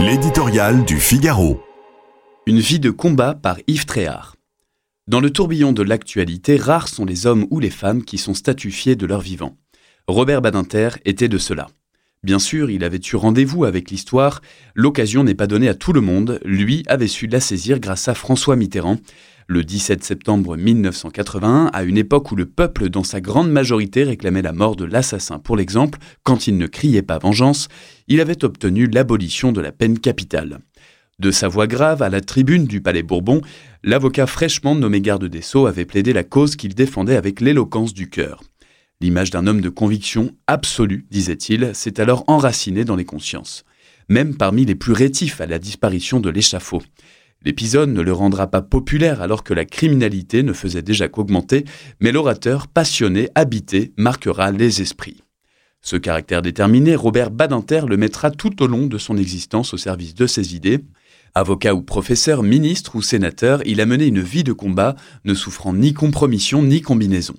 L'éditorial du Figaro. Une vie de combat par Yves Tréhard. Dans le tourbillon de l'actualité, rares sont les hommes ou les femmes qui sont statufiés de leur vivant. Robert Badinter était de cela. Bien sûr, il avait eu rendez-vous avec l'histoire, l'occasion n'est pas donnée à tout le monde, lui avait su la saisir grâce à François Mitterrand. Le 17 septembre 1981, à une époque où le peuple dans sa grande majorité réclamait la mort de l'assassin pour l'exemple, quand il ne criait pas vengeance, il avait obtenu l'abolition de la peine capitale. De sa voix grave à la tribune du Palais Bourbon, l'avocat fraîchement nommé garde des Sceaux avait plaidé la cause qu'il défendait avec l'éloquence du cœur. L'image d'un homme de conviction absolue, disait-il, s'est alors enracinée dans les consciences, même parmi les plus rétifs à la disparition de l'échafaud. L'épisode ne le rendra pas populaire alors que la criminalité ne faisait déjà qu'augmenter, mais l'orateur passionné, habité, marquera les esprits. Ce caractère déterminé, Robert Badinter le mettra tout au long de son existence au service de ses idées. Avocat ou professeur, ministre ou sénateur, il a mené une vie de combat, ne souffrant ni compromission ni combinaison.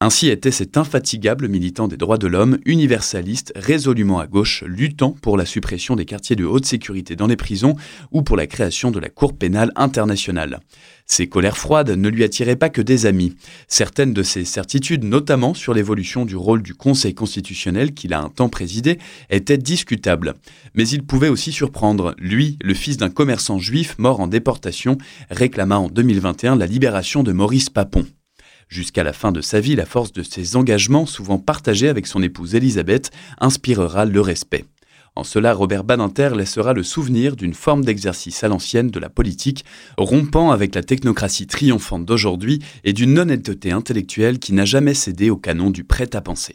Ainsi était cet infatigable militant des droits de l'homme, universaliste, résolument à gauche, luttant pour la suppression des quartiers de haute sécurité dans les prisons ou pour la création de la Cour pénale internationale. Ses colères froides ne lui attiraient pas que des amis. Certaines de ses certitudes, notamment sur l'évolution du rôle du Conseil constitutionnel qu'il a un temps présidé, étaient discutables. Mais il pouvait aussi surprendre. Lui, le fils d'un commerçant juif mort en déportation, réclama en 2021 la libération de Maurice Papon. Jusqu'à la fin de sa vie, la force de ses engagements, souvent partagés avec son épouse Elisabeth, inspirera le respect. En cela, Robert Badinter laissera le souvenir d'une forme d'exercice à l'ancienne de la politique, rompant avec la technocratie triomphante d'aujourd'hui et d'une honnêteté intellectuelle qui n'a jamais cédé au canon du prêt-à-penser.